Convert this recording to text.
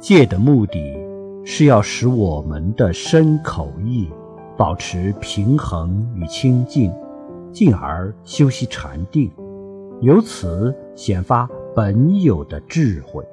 戒的目的是要使我们的身口意保持平衡与清净，进而修习禅定，由此显发本有的智慧。